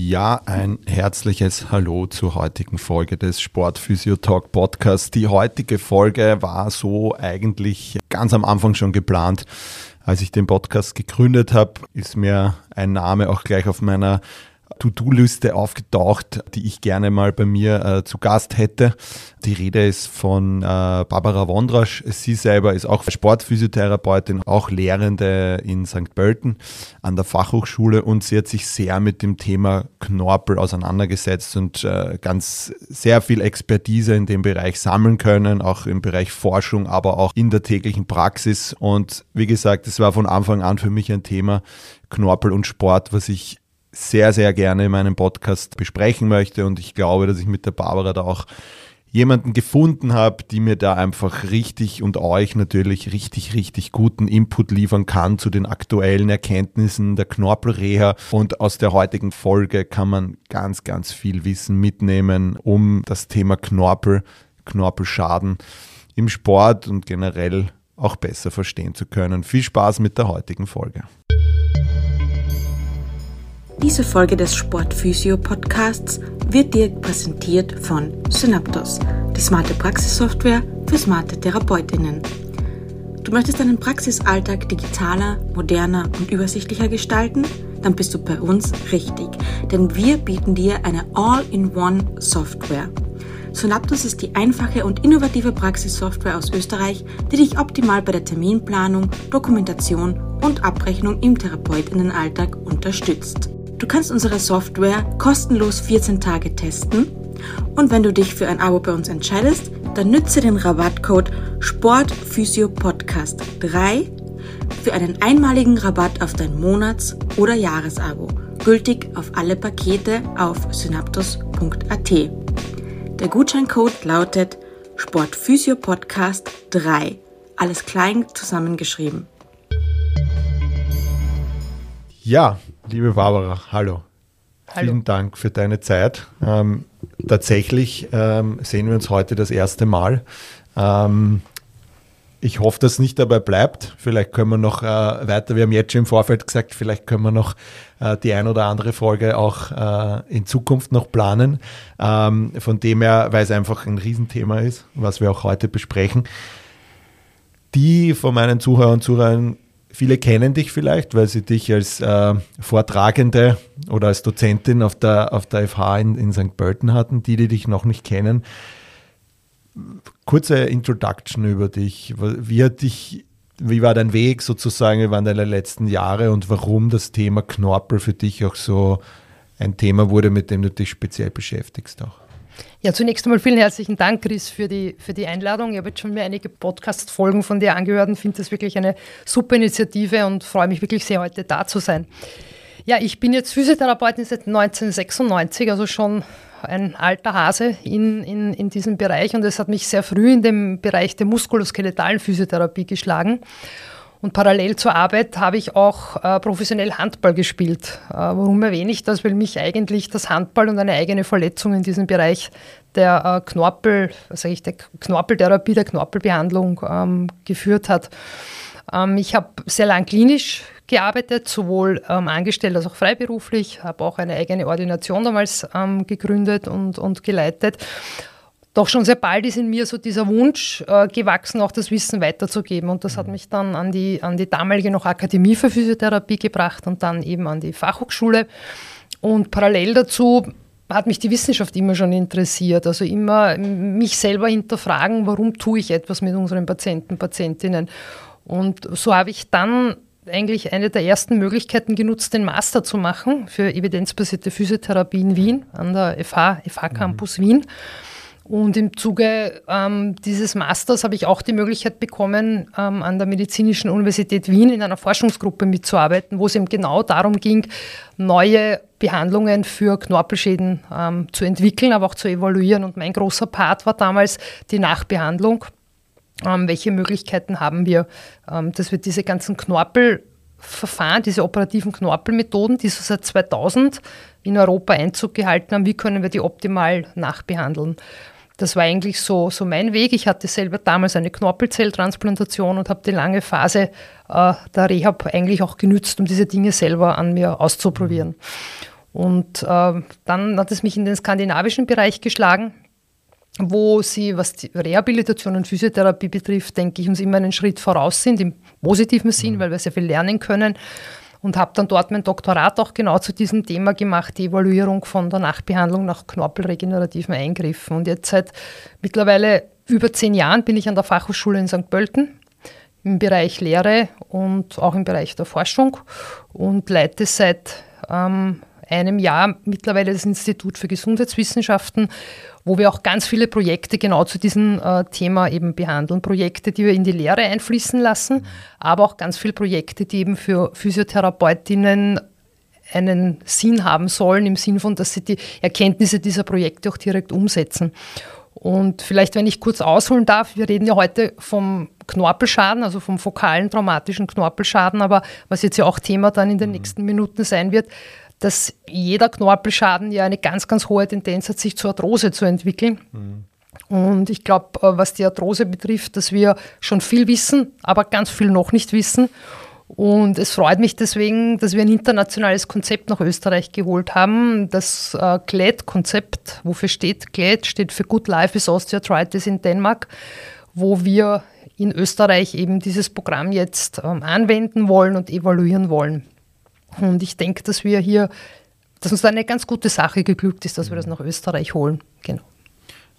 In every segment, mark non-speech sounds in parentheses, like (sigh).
Ja, ein herzliches Hallo zur heutigen Folge des Sportphysio Talk Podcasts. Die heutige Folge war so eigentlich ganz am Anfang schon geplant. Als ich den Podcast gegründet habe, ist mir ein Name auch gleich auf meiner To-Do-Liste aufgetaucht, die ich gerne mal bei mir äh, zu Gast hätte. Die Rede ist von äh, Barbara Wondrasch. Sie selber ist auch Sportphysiotherapeutin, auch Lehrende in St. Pölten an der Fachhochschule und sie hat sich sehr mit dem Thema Knorpel auseinandergesetzt und äh, ganz sehr viel Expertise in dem Bereich sammeln können, auch im Bereich Forschung, aber auch in der täglichen Praxis. Und wie gesagt, es war von Anfang an für mich ein Thema Knorpel und Sport, was ich sehr, sehr gerne in meinem Podcast besprechen möchte. Und ich glaube, dass ich mit der Barbara da auch jemanden gefunden habe, die mir da einfach richtig und euch natürlich richtig, richtig guten Input liefern kann zu den aktuellen Erkenntnissen der Knorpelreha. Und aus der heutigen Folge kann man ganz, ganz viel Wissen mitnehmen, um das Thema Knorpel, Knorpelschaden im Sport und generell auch besser verstehen zu können. Viel Spaß mit der heutigen Folge. Diese Folge des Sportphysio-Podcasts wird dir präsentiert von Synaptos, die smarte Praxissoftware für smarte TherapeutInnen. Du möchtest deinen Praxisalltag digitaler, moderner und übersichtlicher gestalten? Dann bist du bei uns richtig, denn wir bieten dir eine All-in-One-Software. Synaptos ist die einfache und innovative Praxissoftware aus Österreich, die dich optimal bei der Terminplanung, Dokumentation und Abrechnung im Therapeutinnenalltag unterstützt. Du kannst unsere Software kostenlos 14 Tage testen und wenn du dich für ein Abo bei uns entscheidest, dann nütze den Rabattcode SportPhysioPodcast 3 für einen einmaligen Rabatt auf dein Monats- oder Jahresabo, gültig auf alle Pakete auf synaptos.at. Der Gutscheincode lautet SportPhysioPodcast 3, alles klein zusammengeschrieben. Ja, liebe Barbara, hallo. Hallo. Vielen Dank für deine Zeit. Ähm, tatsächlich ähm, sehen wir uns heute das erste Mal. Ähm, ich hoffe, dass es nicht dabei bleibt. Vielleicht können wir noch äh, weiter. Wir haben jetzt schon im Vorfeld gesagt, vielleicht können wir noch äh, die ein oder andere Folge auch äh, in Zukunft noch planen. Ähm, von dem her, weil es einfach ein Riesenthema ist, was wir auch heute besprechen. Die von meinen Zuhörern und Zuhörern Viele kennen dich vielleicht, weil sie dich als äh, Vortragende oder als Dozentin auf der, auf der FH in, in St. Pölten hatten. Die, die dich noch nicht kennen, kurze Introduction über dich. Wie hat dich, wie war dein Weg sozusagen, wie waren deine letzten Jahre und warum das Thema Knorpel für dich auch so ein Thema wurde, mit dem du dich speziell beschäftigst auch? Ja, zunächst einmal vielen herzlichen Dank, Chris, für die, für die Einladung. Ich habe jetzt schon mir einige Podcast-Folgen von dir angehört und finde das wirklich eine super Initiative und freue mich wirklich sehr, heute da zu sein. Ja, ich bin jetzt Physiotherapeutin seit 1996, also schon ein alter Hase in, in, in diesem Bereich und es hat mich sehr früh in dem Bereich der muskuloskeletalen Physiotherapie geschlagen. Und parallel zur Arbeit habe ich auch äh, professionell Handball gespielt. Äh, warum erwähne ich das? Weil mich eigentlich das Handball und eine eigene Verletzung in diesem Bereich der äh, Knorpel, sage ich, der Knorpeltherapie, der Knorpelbehandlung ähm, geführt hat. Ähm, ich habe sehr lang klinisch gearbeitet, sowohl ähm, angestellt als auch freiberuflich, habe auch eine eigene Ordination damals ähm, gegründet und, und geleitet doch schon sehr bald ist in mir so dieser Wunsch äh, gewachsen, auch das Wissen weiterzugeben. Und das hat mich dann an die, an die damalige noch Akademie für Physiotherapie gebracht und dann eben an die Fachhochschule. Und parallel dazu hat mich die Wissenschaft immer schon interessiert. Also immer mich selber hinterfragen, warum tue ich etwas mit unseren Patienten, Patientinnen. Und so habe ich dann eigentlich eine der ersten Möglichkeiten genutzt, den Master zu machen für evidenzbasierte Physiotherapie in Wien, an der FH, FH Campus mhm. Wien. Und im Zuge ähm, dieses Masters habe ich auch die Möglichkeit bekommen, ähm, an der Medizinischen Universität Wien in einer Forschungsgruppe mitzuarbeiten, wo es eben genau darum ging, neue Behandlungen für Knorpelschäden ähm, zu entwickeln, aber auch zu evaluieren. Und mein großer Part war damals die Nachbehandlung. Ähm, welche Möglichkeiten haben wir, ähm, dass wir diese ganzen Knorpelverfahren, diese operativen Knorpelmethoden, die so seit 2000 in Europa Einzug gehalten haben, wie können wir die optimal nachbehandeln? Das war eigentlich so, so mein Weg. Ich hatte selber damals eine Knorpelzelltransplantation und habe die lange Phase äh, der Rehab eigentlich auch genützt, um diese Dinge selber an mir auszuprobieren. Und äh, dann hat es mich in den skandinavischen Bereich geschlagen wo sie, was die Rehabilitation und Physiotherapie betrifft, denke ich, uns immer einen Schritt voraus sind, im positiven Sinn, mhm. weil wir sehr viel lernen können. Und habe dann dort mein Doktorat auch genau zu diesem Thema gemacht, die Evaluierung von der Nachbehandlung nach knorpelregenerativen Eingriffen. Und jetzt seit mittlerweile über zehn Jahren bin ich an der Fachhochschule in St. Pölten im Bereich Lehre und auch im Bereich der Forschung und leite seit ähm, einem Jahr mittlerweile das Institut für Gesundheitswissenschaften wo wir auch ganz viele Projekte genau zu diesem äh, Thema eben behandeln. Projekte, die wir in die Lehre einfließen lassen, aber auch ganz viele Projekte, die eben für Physiotherapeutinnen einen Sinn haben sollen, im Sinn von, dass sie die Erkenntnisse dieser Projekte auch direkt umsetzen. Und vielleicht, wenn ich kurz ausholen darf, wir reden ja heute vom Knorpelschaden, also vom fokalen traumatischen Knorpelschaden, aber was jetzt ja auch Thema dann in den nächsten Minuten sein wird, dass jeder Knorpelschaden ja eine ganz, ganz hohe Tendenz hat, sich zur Arthrose zu entwickeln. Mhm. Und ich glaube, äh, was die Arthrose betrifft, dass wir schon viel wissen, aber ganz viel noch nicht wissen. Und es freut mich deswegen, dass wir ein internationales Konzept nach Österreich geholt haben. Das äh, GLAD-Konzept, wofür steht GLAD, steht für Good Life is Osteoarthritis in Denmark, wo wir in Österreich eben dieses Programm jetzt ähm, anwenden wollen und evaluieren wollen. Und ich denke, dass wir hier, dass uns da eine ganz gute Sache geglückt ist, dass wir das nach Österreich holen. Genau.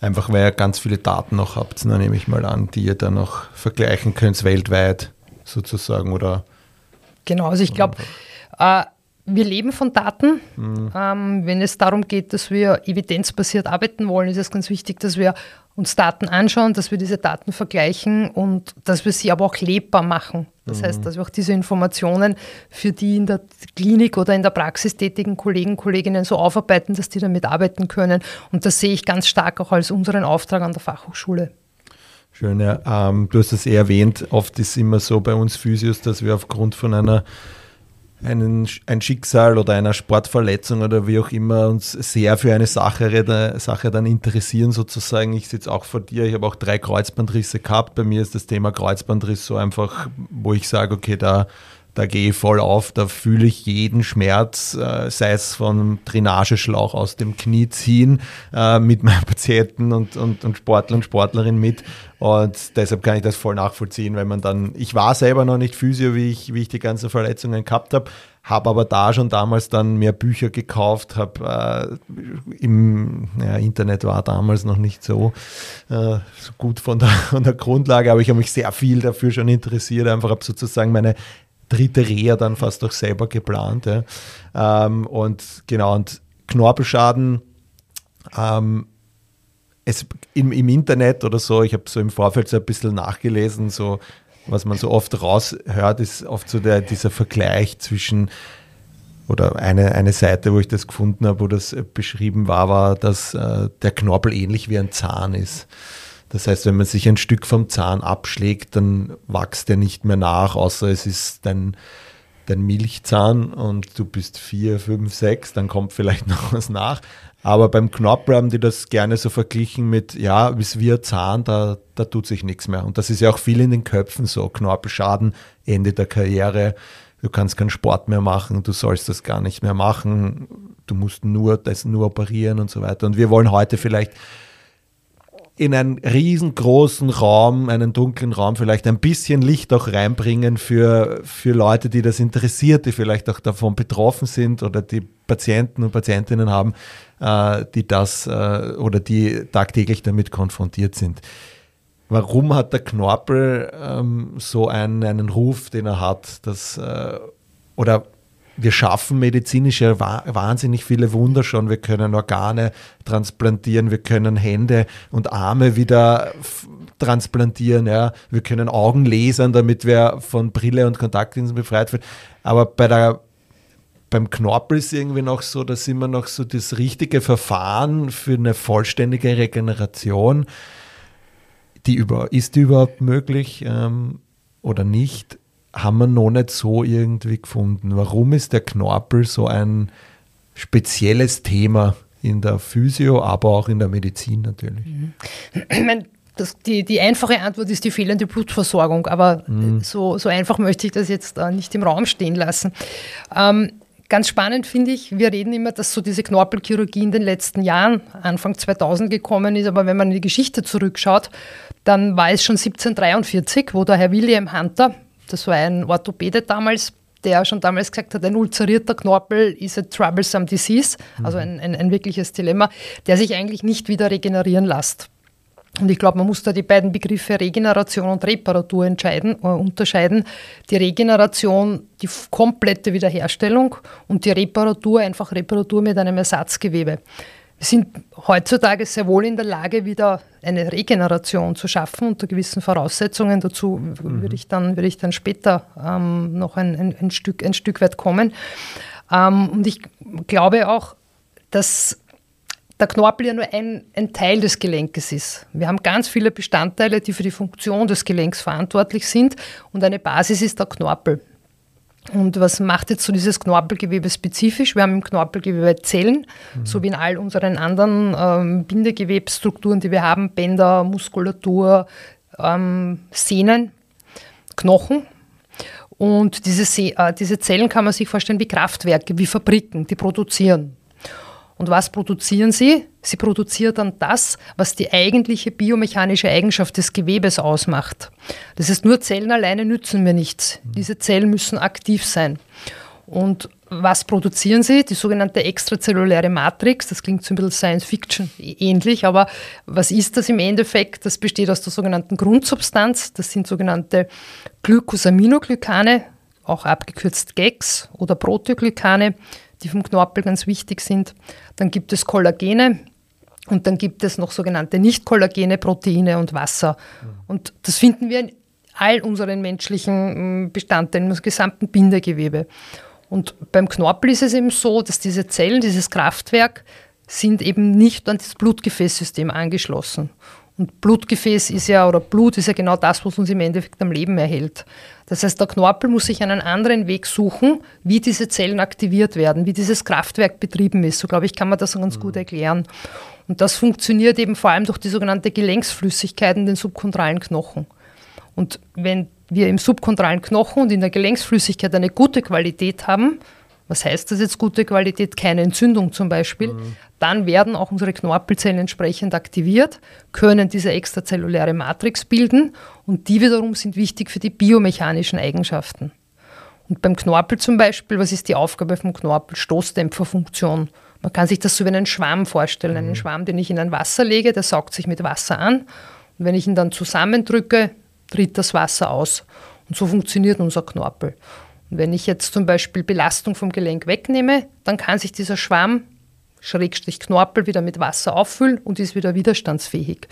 Einfach weil ihr ganz viele Daten noch habt, dann nehme ich mal an, die ihr dann noch vergleichen könnt weltweit sozusagen oder. Genau, also ich glaube, äh, wir leben von Daten. Mhm. Ähm, wenn es darum geht, dass wir evidenzbasiert arbeiten wollen, ist es ganz wichtig, dass wir uns Daten anschauen, dass wir diese Daten vergleichen und dass wir sie aber auch lebbar machen. Das mhm. heißt, dass wir auch diese Informationen für die in der Klinik oder in der Praxis tätigen Kollegen, Kolleginnen so aufarbeiten, dass die damit arbeiten können. Und das sehe ich ganz stark auch als unseren Auftrag an der Fachhochschule. Schön, ja. Ähm, du hast es eh erwähnt, oft ist es immer so bei uns Physios, dass wir aufgrund von einer einen, ein Schicksal oder einer Sportverletzung oder wie auch immer uns sehr für eine Sache, Sache dann interessieren sozusagen. Ich sitze auch vor dir, ich habe auch drei Kreuzbandrisse gehabt. Bei mir ist das Thema Kreuzbandriss so einfach, wo ich sage, okay, da da gehe ich voll auf, da fühle ich jeden Schmerz, äh, sei es vom Drainageschlauch aus dem Knie ziehen, äh, mit meinen Patienten und, und, und Sportler und Sportlerinnen mit. Und deshalb kann ich das voll nachvollziehen, wenn man dann, ich war selber noch nicht Physio, wie ich, wie ich die ganzen Verletzungen gehabt habe, habe aber da schon damals dann mehr Bücher gekauft, habe äh, im ja, Internet war damals noch nicht so, äh, so gut von der, (laughs) von der Grundlage, aber ich habe mich sehr viel dafür schon interessiert, einfach habe sozusagen meine dritte Reha dann fast auch selber geplant. Ja. Ähm, und genau, und Knorpelschaden, ähm, es, im, im Internet oder so, ich habe so im Vorfeld so ein bisschen nachgelesen, so was man so oft raushört, ist oft so der, dieser Vergleich zwischen oder eine, eine Seite, wo ich das gefunden habe, wo das beschrieben war, war, dass äh, der Knorpel ähnlich wie ein Zahn ist. Das heißt, wenn man sich ein Stück vom Zahn abschlägt, dann wächst er nicht mehr nach, außer es ist dein, dein Milchzahn und du bist vier, fünf, sechs, dann kommt vielleicht (laughs) noch was nach. Aber beim Knorpel haben die das gerne so verglichen mit, ja, wie ein Zahn, da, da tut sich nichts mehr. Und das ist ja auch viel in den Köpfen so. Knorpelschaden, Ende der Karriere, du kannst keinen Sport mehr machen, du sollst das gar nicht mehr machen, du musst nur das nur operieren und so weiter. Und wir wollen heute vielleicht in einen riesengroßen Raum, einen dunklen Raum, vielleicht ein bisschen Licht auch reinbringen für, für Leute, die das interessiert, die vielleicht auch davon betroffen sind oder die Patienten und Patientinnen haben, äh, die das äh, oder die tagtäglich damit konfrontiert sind. Warum hat der Knorpel ähm, so einen, einen Ruf, den er hat? Dass, äh, oder wir schaffen medizinisch ja wahnsinnig viele Wunder schon. Wir können Organe transplantieren, wir können Hände und Arme wieder transplantieren, ja. Wir können Augen lasern, damit wir von Brille und Kontaktlinsen befreit werden. Aber bei der beim Knorpel ist irgendwie noch so, dass immer noch so das richtige Verfahren für eine vollständige Regeneration, die über, ist die überhaupt möglich ähm, oder nicht, haben wir noch nicht so irgendwie gefunden. Warum ist der Knorpel so ein spezielles Thema in der Physio, aber auch in der Medizin natürlich? Ich meine, das, die, die, einfache Antwort ist die fehlende Blutversorgung, aber mhm. so, so, einfach möchte ich das jetzt nicht im Raum stehen lassen. Ähm, Ganz spannend finde ich, wir reden immer, dass so diese Knorpelchirurgie in den letzten Jahren, Anfang 2000 gekommen ist, aber wenn man in die Geschichte zurückschaut, dann war es schon 1743, wo der Herr William Hunter, das war ein Orthopäde damals, der schon damals gesagt hat, ein ulzerierter Knorpel ist a troublesome disease, also ein, ein, ein wirkliches Dilemma, der sich eigentlich nicht wieder regenerieren lässt. Und ich glaube, man muss da die beiden Begriffe Regeneration und Reparatur entscheiden, äh, unterscheiden. Die Regeneration, die komplette Wiederherstellung und die Reparatur, einfach Reparatur mit einem Ersatzgewebe. Wir sind heutzutage sehr wohl in der Lage, wieder eine Regeneration zu schaffen unter gewissen Voraussetzungen. Dazu mhm. würde ich dann, würde ich dann später ähm, noch ein, ein, ein, Stück, ein Stück weit kommen. Ähm, und ich glaube auch, dass der Knorpel ja nur ein, ein, Teil des Gelenkes ist. Wir haben ganz viele Bestandteile, die für die Funktion des Gelenks verantwortlich sind und eine Basis ist der Knorpel. Und was macht jetzt so dieses Knorpelgewebe spezifisch? Wir haben im Knorpelgewebe Zellen, mhm. so wie in all unseren anderen ähm, Bindegewebsstrukturen, die wir haben, Bänder, Muskulatur, ähm, Sehnen, Knochen. Und diese, äh, diese Zellen kann man sich vorstellen wie Kraftwerke, wie Fabriken, die produzieren. Und was produzieren sie? Sie produzieren dann das, was die eigentliche biomechanische Eigenschaft des Gewebes ausmacht. Das heißt, nur Zellen alleine nützen mir nichts. Diese Zellen müssen aktiv sein. Und was produzieren sie? Die sogenannte extrazelluläre Matrix. Das klingt so ein bisschen Science Fiction ähnlich, aber was ist das im Endeffekt? Das besteht aus der sogenannten Grundsubstanz. Das sind sogenannte Glycosaminoglycane, auch abgekürzt GEX oder Proteoglykane die vom Knorpel ganz wichtig sind. Dann gibt es Kollagene und dann gibt es noch sogenannte nicht-kollagene Proteine und Wasser. Und das finden wir in all unseren menschlichen mm, Bestandteilen, im gesamten Bindegewebe. Und beim Knorpel ist es eben so, dass diese Zellen, dieses Kraftwerk, sind eben nicht an das Blutgefäßsystem angeschlossen. Und Blutgefäß ist ja, oder Blut ist ja genau das, was uns im Endeffekt am Leben erhält. Das heißt, der Knorpel muss sich einen anderen Weg suchen, wie diese Zellen aktiviert werden, wie dieses Kraftwerk betrieben ist. So glaube ich, kann man das ganz mhm. gut erklären. Und das funktioniert eben vor allem durch die sogenannte Gelenksflüssigkeit in den subkontralen Knochen. Und wenn wir im subkontralen Knochen und in der Gelenksflüssigkeit eine gute Qualität haben, was heißt das jetzt gute Qualität? Keine Entzündung zum Beispiel. Mhm. Dann werden auch unsere Knorpelzellen entsprechend aktiviert, können diese extrazelluläre Matrix bilden und die wiederum sind wichtig für die biomechanischen Eigenschaften. Und beim Knorpel zum Beispiel, was ist die Aufgabe vom Knorpel? Stoßdämpferfunktion. Man kann sich das so wie einen Schwamm vorstellen. Einen mhm. Schwamm, den ich in ein Wasser lege, der saugt sich mit Wasser an. Und wenn ich ihn dann zusammendrücke, tritt das Wasser aus. Und so funktioniert unser Knorpel. Wenn ich jetzt zum Beispiel Belastung vom Gelenk wegnehme, dann kann sich dieser Schwamm, Schrägstrich Knorpel, wieder mit Wasser auffüllen und ist wieder widerstandsfähig.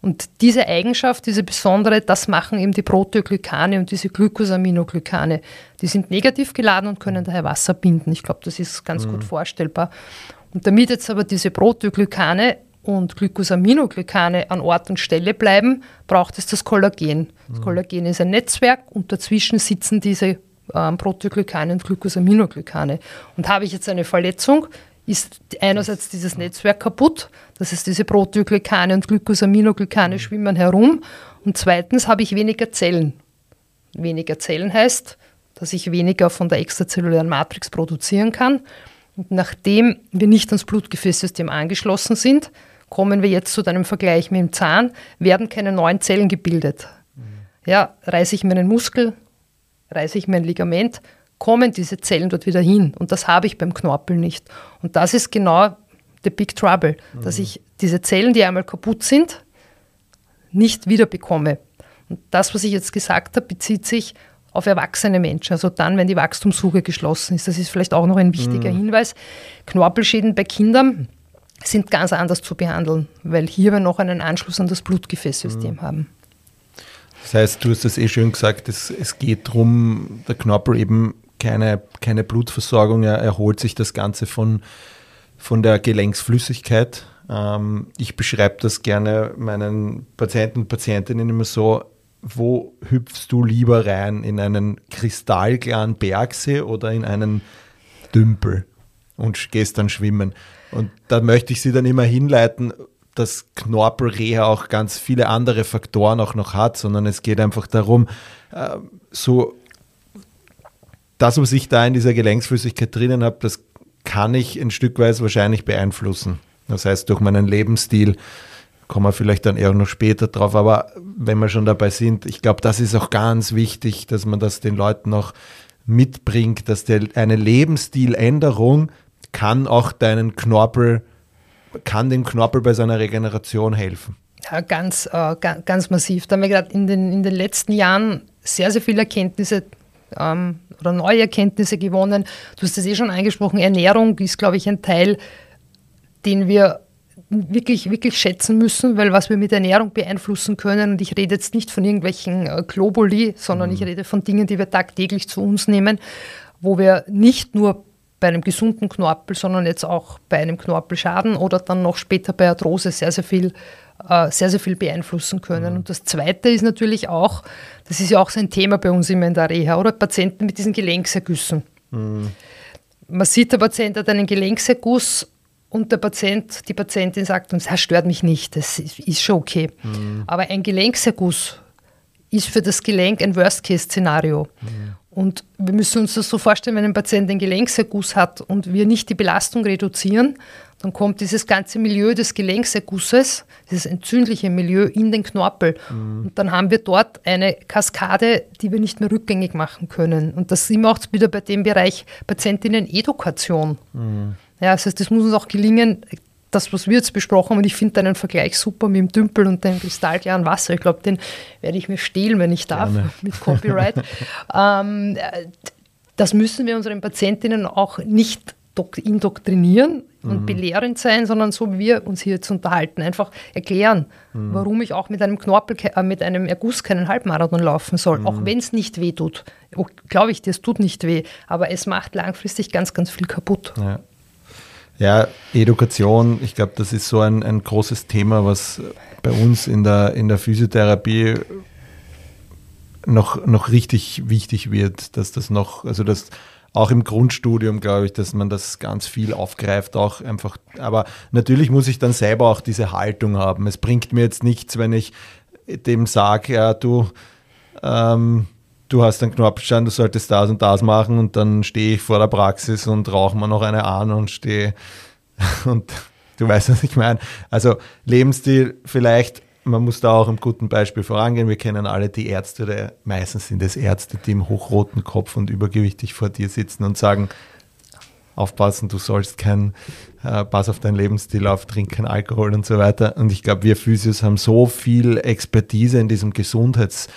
Und diese Eigenschaft, diese besondere, das machen eben die Proteoglykane und diese Glycosaminoglycane. Die sind negativ geladen und können daher Wasser binden. Ich glaube, das ist ganz mhm. gut vorstellbar. Und damit jetzt aber diese Proteoglykane und Glycosaminoglycane an Ort und Stelle bleiben, braucht es das Kollagen. Das mhm. Kollagen ist ein Netzwerk und dazwischen sitzen diese ähm, Proteoglykane und Glycosaminoglycane. Und habe ich jetzt eine Verletzung, ist einerseits dieses Netzwerk kaputt, das heißt diese Proteoglykane und Glycosaminoglycane schwimmen herum und zweitens habe ich weniger Zellen. Weniger Zellen heißt, dass ich weniger von der extrazellulären Matrix produzieren kann. Und nachdem wir nicht ans Blutgefäßsystem angeschlossen sind, kommen wir jetzt zu deinem Vergleich mit dem Zahn, werden keine neuen Zellen gebildet. Ja, reiße ich meinen Muskel, reiße ich mein Ligament, kommen diese Zellen dort wieder hin. Und das habe ich beim Knorpel nicht. Und das ist genau the big trouble, mhm. dass ich diese Zellen, die einmal kaputt sind, nicht wieder bekomme. Und das, was ich jetzt gesagt habe, bezieht sich auf erwachsene Menschen, also dann, wenn die Wachstumssuche geschlossen ist. Das ist vielleicht auch noch ein wichtiger mhm. Hinweis. Knorpelschäden bei Kindern sind ganz anders zu behandeln, weil hier wir noch einen Anschluss an das Blutgefäßsystem mhm. haben. Das heißt, du hast es eh schön gesagt, es, es geht darum, der Knorpel eben keine, keine Blutversorgung, er erholt sich das Ganze von, von der Gelenksflüssigkeit. Ähm, ich beschreibe das gerne meinen Patienten und Patientinnen immer so, wo hüpfst du lieber rein? In einen kristallklaren Bergsee oder in einen Dümpel und gehst dann schwimmen? Und da möchte ich sie dann immer hinleiten, dass Knorpelreha auch ganz viele andere Faktoren auch noch hat, sondern es geht einfach darum, äh, so das, was ich da in dieser Gelenksflüssigkeit drinnen habe, das kann ich ein Stück weit wahrscheinlich beeinflussen. Das heißt, durch meinen Lebensstil, kommen wir vielleicht dann eher noch später drauf, aber wenn wir schon dabei sind, ich glaube, das ist auch ganz wichtig, dass man das den Leuten noch mitbringt, dass der, eine Lebensstiländerung kann auch deinen Knorpel, kann dem Knorpel bei seiner Regeneration helfen. Ja, ganz, äh, ganz massiv. Da haben wir gerade in den, in den letzten Jahren sehr, sehr viele Erkenntnisse ähm, oder neue Erkenntnisse gewonnen. Du hast es eh schon angesprochen, Ernährung ist, glaube ich, ein Teil, den wir wirklich, wirklich schätzen müssen, weil was wir mit Ernährung beeinflussen können, und ich rede jetzt nicht von irgendwelchen äh, Globuli, sondern mhm. ich rede von Dingen, die wir tagtäglich zu uns nehmen, wo wir nicht nur bei einem gesunden Knorpel, sondern jetzt auch bei einem Knorpelschaden oder dann noch später bei Arthrose sehr, sehr viel, äh, sehr, sehr viel beeinflussen können. Mhm. Und das Zweite ist natürlich auch, das ist ja auch so ein Thema bei uns immer in der Reha, oder Patienten mit diesen Gelenksergüssen. Mhm. Man sieht, der Patient hat einen Gelenkserguss und der Patient, die Patientin sagt uns, das stört mich nicht, das ist schon okay. Mhm. Aber ein Gelenkserguss ist für das Gelenk ein Worst-Case-Szenario. Mhm. Und wir müssen uns das so vorstellen, wenn ein Patient einen Gelenkserguss hat und wir nicht die Belastung reduzieren, dann kommt dieses ganze Milieu des Gelenksergusses, dieses entzündliche Milieu in den Knorpel. Mhm. Und dann haben wir dort eine Kaskade, die wir nicht mehr rückgängig machen können. Und das sind wir auch wieder bei dem Bereich Patientinnen-Edukation. Mhm. Ja, das heißt, es muss uns auch gelingen, das, was wir jetzt besprochen haben, und ich finde deinen Vergleich super mit dem Dümpel und dem kristallklaren Wasser. Ich glaube, den werde ich mir stehlen, wenn ich darf, Gerne. mit Copyright. (laughs) ähm, das müssen wir unseren Patientinnen auch nicht indoktrinieren und mhm. belehrend sein, sondern so wie wir uns hier jetzt unterhalten, einfach erklären, mhm. warum ich auch mit einem Knorpel, äh, mit einem Erguss keinen Halbmarathon laufen soll, mhm. auch wenn es nicht weh tut. Oh, Glaube ich dir, es tut nicht weh, aber es macht langfristig ganz, ganz viel kaputt. Ja. Ja, Education, ich glaube, das ist so ein, ein großes Thema, was bei uns in der, in der Physiotherapie noch, noch richtig wichtig wird, dass das noch, also das auch im Grundstudium, glaube ich, dass man das ganz viel aufgreift, auch einfach. Aber natürlich muss ich dann selber auch diese Haltung haben. Es bringt mir jetzt nichts, wenn ich dem sage, ja, du, ähm, du hast einen Knorpelstein, du solltest das und das machen und dann stehe ich vor der Praxis und rauche mir noch eine an und stehe (laughs) und du weißt, was ich meine. Also Lebensstil vielleicht, man muss da auch im guten Beispiel vorangehen. Wir kennen alle die Ärzte, oder meistens sind es Ärzte, die im hochroten Kopf und übergewichtig vor dir sitzen und sagen, aufpassen, du sollst kein, äh, pass auf deinen Lebensstil auf, trink kein Alkohol und so weiter. Und ich glaube, wir Physios haben so viel Expertise in diesem Gesundheits-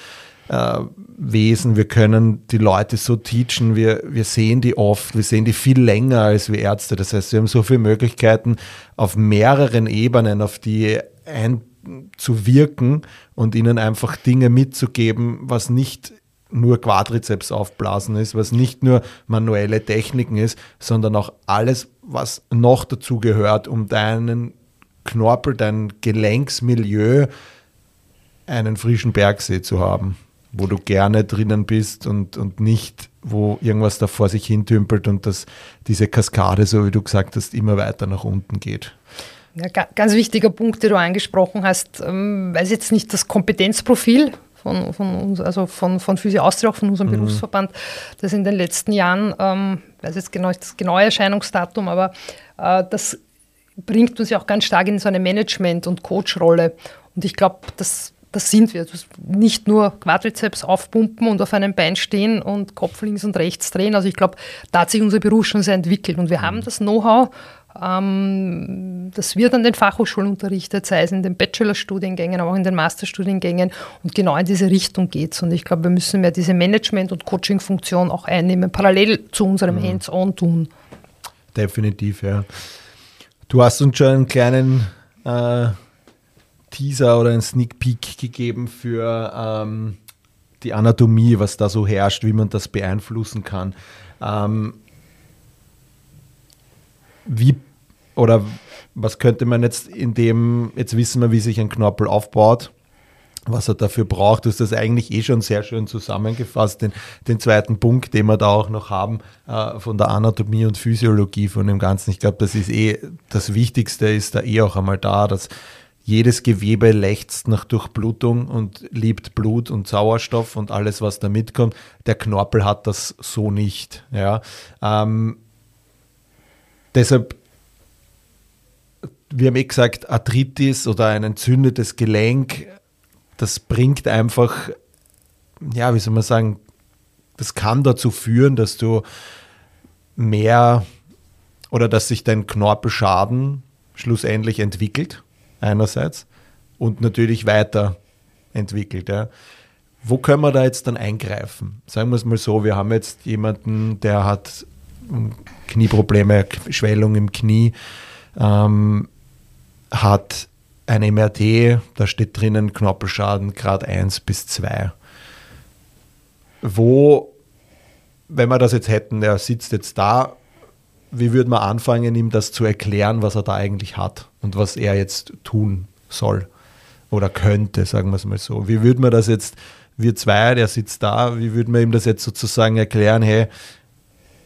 äh, Wesen, wir können die Leute so teachen, wir, wir sehen die oft, wir sehen die viel länger als wir Ärzte. Das heißt, wir haben so viele Möglichkeiten, auf mehreren Ebenen auf die einzuwirken und ihnen einfach Dinge mitzugeben, was nicht nur Quadrizeps aufblasen ist, was nicht nur manuelle Techniken ist, sondern auch alles, was noch dazu gehört, um deinen Knorpel, dein Gelenksmilieu einen frischen Bergsee zu haben wo du gerne drinnen bist und, und nicht, wo irgendwas da vor sich hintümpelt und dass diese Kaskade, so wie du gesagt hast, immer weiter nach unten geht. Ja, ganz wichtiger Punkt, den du angesprochen hast, ähm, weiß jetzt nicht das Kompetenzprofil von, von uns, also von, von Physio Austria, auch von unserem mhm. Berufsverband, das in den letzten Jahren, ähm, weiß jetzt genau das genaue Erscheinungsdatum, aber äh, das bringt uns ja auch ganz stark in so eine Management- und Coach-Rolle. Und ich glaube, das das sind wir. Nicht nur Quadrizeps aufpumpen und auf einem Bein stehen und Kopf links und rechts drehen. Also ich glaube, da hat sich unser Beruf schon sehr entwickelt und wir haben mhm. das Know-how, ähm, das wird an den Fachhochschulen unterrichtet, sei es in den Bachelorstudiengängen, aber auch in den Masterstudiengängen und genau in diese Richtung geht es. Und ich glaube, wir müssen mehr diese Management- und Coaching-Funktion auch einnehmen, parallel zu unserem mhm. Hands-on tun. Definitiv, ja. Du hast uns schon einen kleinen äh Teaser oder ein Sneak Peek gegeben für ähm, die Anatomie, was da so herrscht, wie man das beeinflussen kann. Ähm, wie oder was könnte man jetzt in dem, jetzt wissen wir, wie sich ein Knorpel aufbaut, was er dafür braucht. Hast das eigentlich eh schon sehr schön zusammengefasst, den, den zweiten Punkt, den wir da auch noch haben, äh, von der Anatomie und Physiologie von dem Ganzen. Ich glaube, das ist eh das Wichtigste, ist da eh auch einmal da, dass jedes Gewebe lechzt nach Durchblutung und liebt Blut und Sauerstoff und alles, was da mitkommt. Der Knorpel hat das so nicht. Ja. Ähm, deshalb wir haben eh gesagt, Arthritis oder ein entzündetes Gelenk, das bringt einfach, ja, wie soll man sagen, das kann dazu führen, dass du mehr oder dass sich dein Knorpelschaden schlussendlich entwickelt, einerseits, und natürlich weiterentwickelt. Ja. Wo können wir da jetzt dann eingreifen? Sagen wir es mal so, wir haben jetzt jemanden, der hat Knieprobleme, Schwellung im Knie, ähm, hat ein MRT, da steht drinnen Knorpelschaden Grad 1 bis 2. Wo, wenn wir das jetzt hätten, er sitzt jetzt da, wie würde man anfangen, ihm das zu erklären, was er da eigentlich hat und was er jetzt tun soll oder könnte, sagen wir es mal so. Wie würde man das jetzt, wir zwei, der sitzt da, wie würde man ihm das jetzt sozusagen erklären, hey,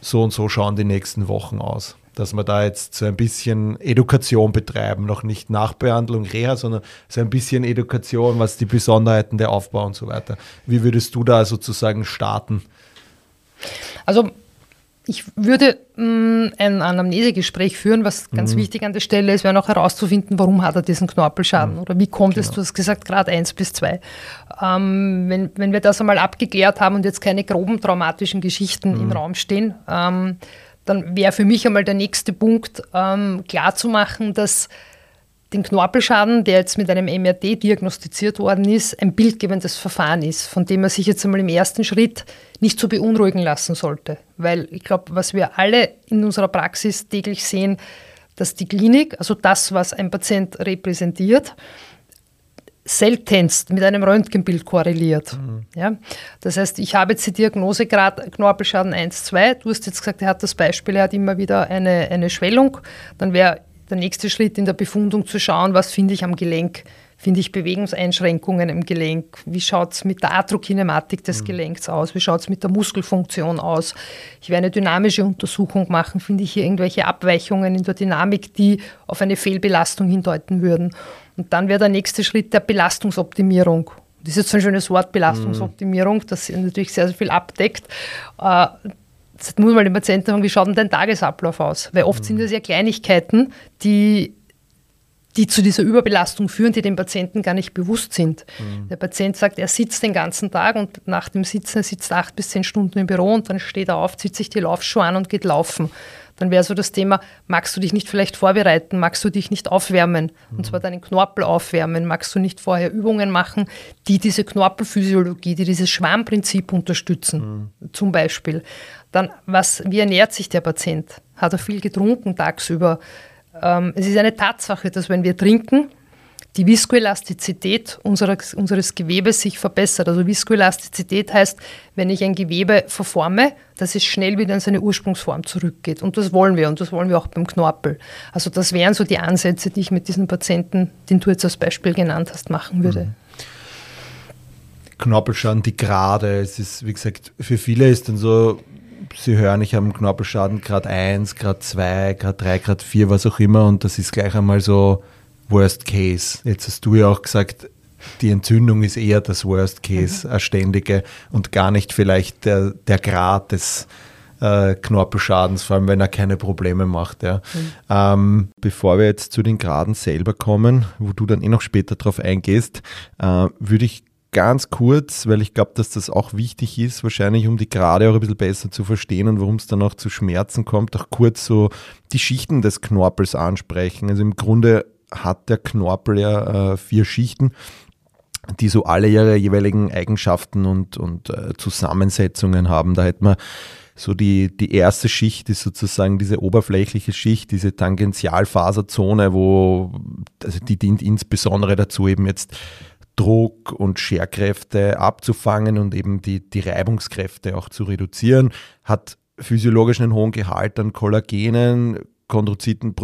so und so schauen die nächsten Wochen aus? dass wir da jetzt so ein bisschen Education betreiben, noch nicht Nachbehandlung, Reha, sondern so ein bisschen Education, was die Besonderheiten der Aufbau und so weiter. Wie würdest du da sozusagen starten? Also ich würde mh, mm, ein Anamnesegespräch führen, was ganz mhm. wichtig an der Stelle ist, wäre noch herauszufinden, warum hat er diesen Knorpelschaden mhm. oder wie kommt genau. es, du hast gesagt, gerade eins bis zwei. Ähm, wenn, wenn wir das einmal abgeklärt haben und jetzt keine groben traumatischen Geschichten mhm. im Raum stehen, ähm, dann wäre für mich einmal der nächste Punkt ähm, klarzumachen, dass den Knorpelschaden, der jetzt mit einem MRT diagnostiziert worden ist, ein bildgebendes Verfahren ist, von dem man sich jetzt einmal im ersten Schritt nicht so beunruhigen lassen sollte. Weil ich glaube, was wir alle in unserer Praxis täglich sehen, dass die Klinik, also das, was ein Patient repräsentiert, seltenst mit einem Röntgenbild korreliert. Mhm. Ja? Das heißt, ich habe jetzt die Diagnose gerade Knorpelschaden 1, 2. Du hast jetzt gesagt, er hat das Beispiel, er hat immer wieder eine, eine Schwellung. Dann wäre der nächste Schritt in der Befundung zu schauen, was finde ich am Gelenk. Finde ich Bewegungseinschränkungen im Gelenk? Wie schaut es mit der Atrokinematik des mhm. Gelenks aus? Wie schaut es mit der Muskelfunktion aus? Ich werde eine dynamische Untersuchung machen. Finde ich hier irgendwelche Abweichungen in der Dynamik, die auf eine Fehlbelastung hindeuten würden? Und dann wäre der nächste Schritt der Belastungsoptimierung. Das ist jetzt ein schönes Wort, Belastungsoptimierung, das natürlich sehr, sehr viel abdeckt. Jetzt muss man den Patienten fragen, wie schaut denn dein Tagesablauf aus? Weil oft mhm. sind das ja Kleinigkeiten, die, die zu dieser Überbelastung führen, die dem Patienten gar nicht bewusst sind. Mhm. Der Patient sagt, er sitzt den ganzen Tag und nach dem Sitzen, er sitzt acht bis zehn Stunden im Büro und dann steht er auf, zieht sich die Laufschuhe an und geht laufen dann wäre so das Thema, magst du dich nicht vielleicht vorbereiten, magst du dich nicht aufwärmen, mhm. und zwar deinen Knorpel aufwärmen, magst du nicht vorher Übungen machen, die diese Knorpelphysiologie, die dieses Schwarmprinzip unterstützen, mhm. zum Beispiel. Dann, was, wie ernährt sich der Patient? Hat er viel getrunken tagsüber? Ähm, es ist eine Tatsache, dass wenn wir trinken, die Viskoelastizität unseres, unseres Gewebes sich verbessert. Also Viskoelastizität heißt, wenn ich ein Gewebe verforme, dass es schnell wieder in seine Ursprungsform zurückgeht. Und das wollen wir und das wollen wir auch beim Knorpel. Also das wären so die Ansätze, die ich mit diesen Patienten, den du jetzt als Beispiel genannt hast, machen würde. Mhm. Knorpelschaden, die gerade, es ist, wie gesagt, für viele ist dann so, sie hören, ich habe einen Knorpelschaden Grad 1, Grad 2, Grad 3, Grad 4, was auch immer und das ist gleich einmal so Worst Case. Jetzt hast du ja auch gesagt, die Entzündung ist eher das Worst Case, mhm. ständige und gar nicht vielleicht der, der Grad des äh, Knorpelschadens, vor allem wenn er keine Probleme macht. Ja. Mhm. Ähm, bevor wir jetzt zu den Graden selber kommen, wo du dann eh noch später drauf eingehst, äh, würde ich ganz kurz, weil ich glaube, dass das auch wichtig ist, wahrscheinlich um die Grade auch ein bisschen besser zu verstehen und warum es dann auch zu Schmerzen kommt, auch kurz so die Schichten des Knorpels ansprechen. Also im Grunde hat der Knorpel ja äh, vier Schichten, die so alle ihre jeweiligen Eigenschaften und, und äh, Zusammensetzungen haben. Da hätten wir so die, die erste Schicht ist sozusagen diese oberflächliche Schicht, diese Tangentialfaserzone, wo, also die dient insbesondere dazu, eben jetzt Druck und Scherkräfte abzufangen und eben die, die Reibungskräfte auch zu reduzieren. Hat physiologisch einen hohen Gehalt an Kollagenen. Chondrozyten,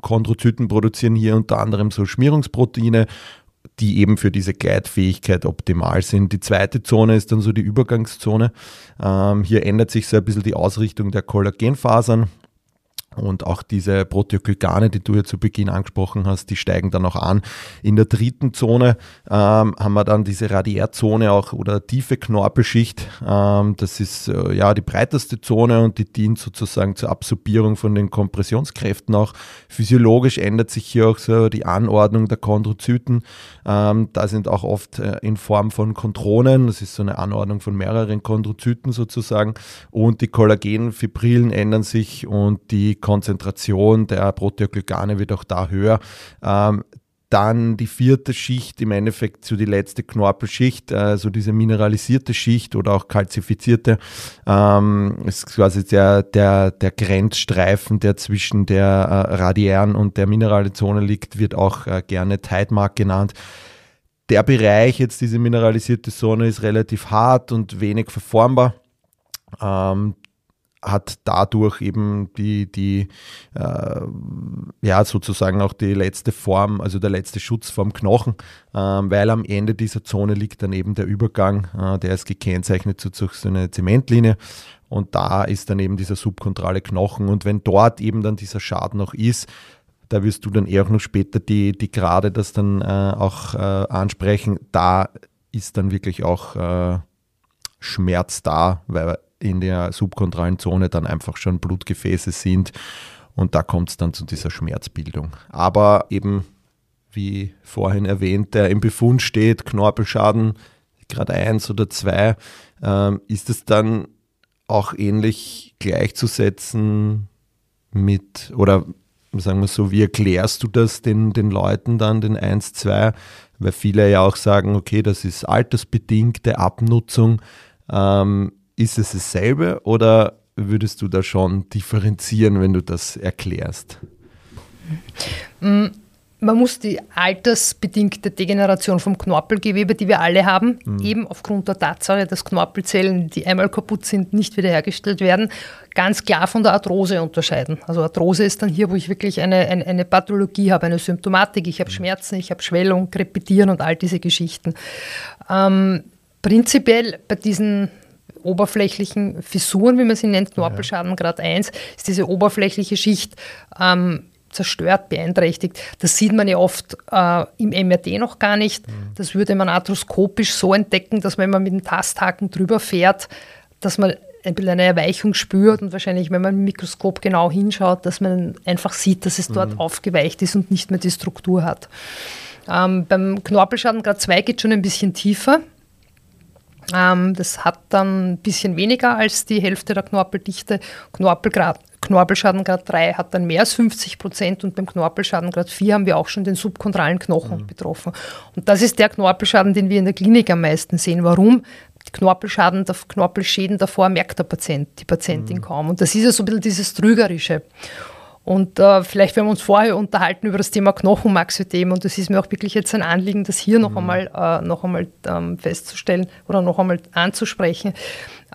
Chondrozyten produzieren hier unter anderem so Schmierungsproteine, die eben für diese Gleitfähigkeit optimal sind. Die zweite Zone ist dann so die Übergangszone. Ähm, hier ändert sich so ein bisschen die Ausrichtung der Kollagenfasern. Und auch diese Proteoglykane, die du ja zu Beginn angesprochen hast, die steigen dann auch an. In der dritten Zone ähm, haben wir dann diese Radiärzone auch oder tiefe Knorpelschicht. Ähm, das ist äh, ja die breiteste Zone und die dient sozusagen zur Absorbierung von den Kompressionskräften auch. Physiologisch ändert sich hier auch so die Anordnung der Chondrozyten. Ähm, da sind auch oft äh, in Form von Kontronen, das ist so eine Anordnung von mehreren Chondrozyten sozusagen. Und die Kollagenfibrillen ändern sich und die Konzentration der Proteoglykane wird auch da höher. Ähm, dann die vierte Schicht, im Endeffekt so die letzte Knorpelschicht, also diese mineralisierte Schicht oder auch kalzifizierte, ähm, ist quasi der, der, der Grenzstreifen, der zwischen der äh, radiären und der Mineralzone liegt, wird auch äh, gerne Tidemark genannt. Der Bereich, jetzt diese mineralisierte Zone, ist relativ hart und wenig verformbar. Ähm, hat dadurch eben die, die äh, ja sozusagen auch die letzte Form, also der letzte Schutz vom Knochen, äh, weil am Ende dieser Zone liegt dann eben der Übergang, äh, der ist gekennzeichnet zu, zu so einer Zementlinie und da ist dann eben dieser subkontrale Knochen und wenn dort eben dann dieser Schaden noch ist, da wirst du dann eher auch noch später die, die Grade das dann äh, auch äh, ansprechen, da ist dann wirklich auch äh, Schmerz da, weil in der subkontralen Zone dann einfach schon Blutgefäße sind und da kommt es dann zu dieser Schmerzbildung. Aber eben, wie vorhin erwähnt, der im Befund steht, Knorpelschaden, gerade eins oder zwei, ähm, ist es dann auch ähnlich gleichzusetzen mit, oder sagen wir so, wie erklärst du das den, den Leuten dann, den 1, 2? Weil viele ja auch sagen, okay, das ist altersbedingte Abnutzung. Ähm, ist es dasselbe oder würdest du da schon differenzieren, wenn du das erklärst? Mm, man muss die altersbedingte Degeneration vom Knorpelgewebe, die wir alle haben, mhm. eben aufgrund der Tatsache, dass Knorpelzellen, die einmal kaputt sind, nicht wiederhergestellt werden, ganz klar von der Arthrose unterscheiden. Also Arthrose ist dann hier, wo ich wirklich eine, eine, eine Pathologie habe, eine Symptomatik, ich habe mhm. Schmerzen, ich habe Schwellung, Krepitieren und all diese Geschichten. Ähm, prinzipiell bei diesen oberflächlichen Fissuren, wie man sie nennt, Knorpelschaden Grad 1, ist diese oberflächliche Schicht ähm, zerstört, beeinträchtigt. Das sieht man ja oft äh, im MRT noch gar nicht. Mhm. Das würde man arthroskopisch so entdecken, dass man, wenn man mit dem Tasthaken drüber fährt, dass man ein bisschen eine Erweichung spürt und wahrscheinlich, wenn man im Mikroskop genau hinschaut, dass man einfach sieht, dass es dort mhm. aufgeweicht ist und nicht mehr die Struktur hat. Ähm, beim Knorpelschaden Grad 2 geht schon ein bisschen tiefer. Ähm, das hat dann ein bisschen weniger als die Hälfte der Knorpeldichte. Knorpelgrad, Knorpelschadengrad 3 hat dann mehr als 50 Prozent und beim Knorpelschadengrad 4 haben wir auch schon den subkontralen Knochen mhm. betroffen. Und das ist der Knorpelschaden, den wir in der Klinik am meisten sehen. Warum? Knorpelschaden, Knorpelschäden davor merkt der Patient, die Patientin mhm. kaum. Und das ist ja so ein bisschen dieses Trügerische. Und äh, vielleicht, wir haben uns vorher unterhalten über das Thema Knochenmarksystem und es ist mir auch wirklich jetzt ein Anliegen, das hier noch mhm. einmal, äh, noch einmal ähm, festzustellen oder noch einmal anzusprechen.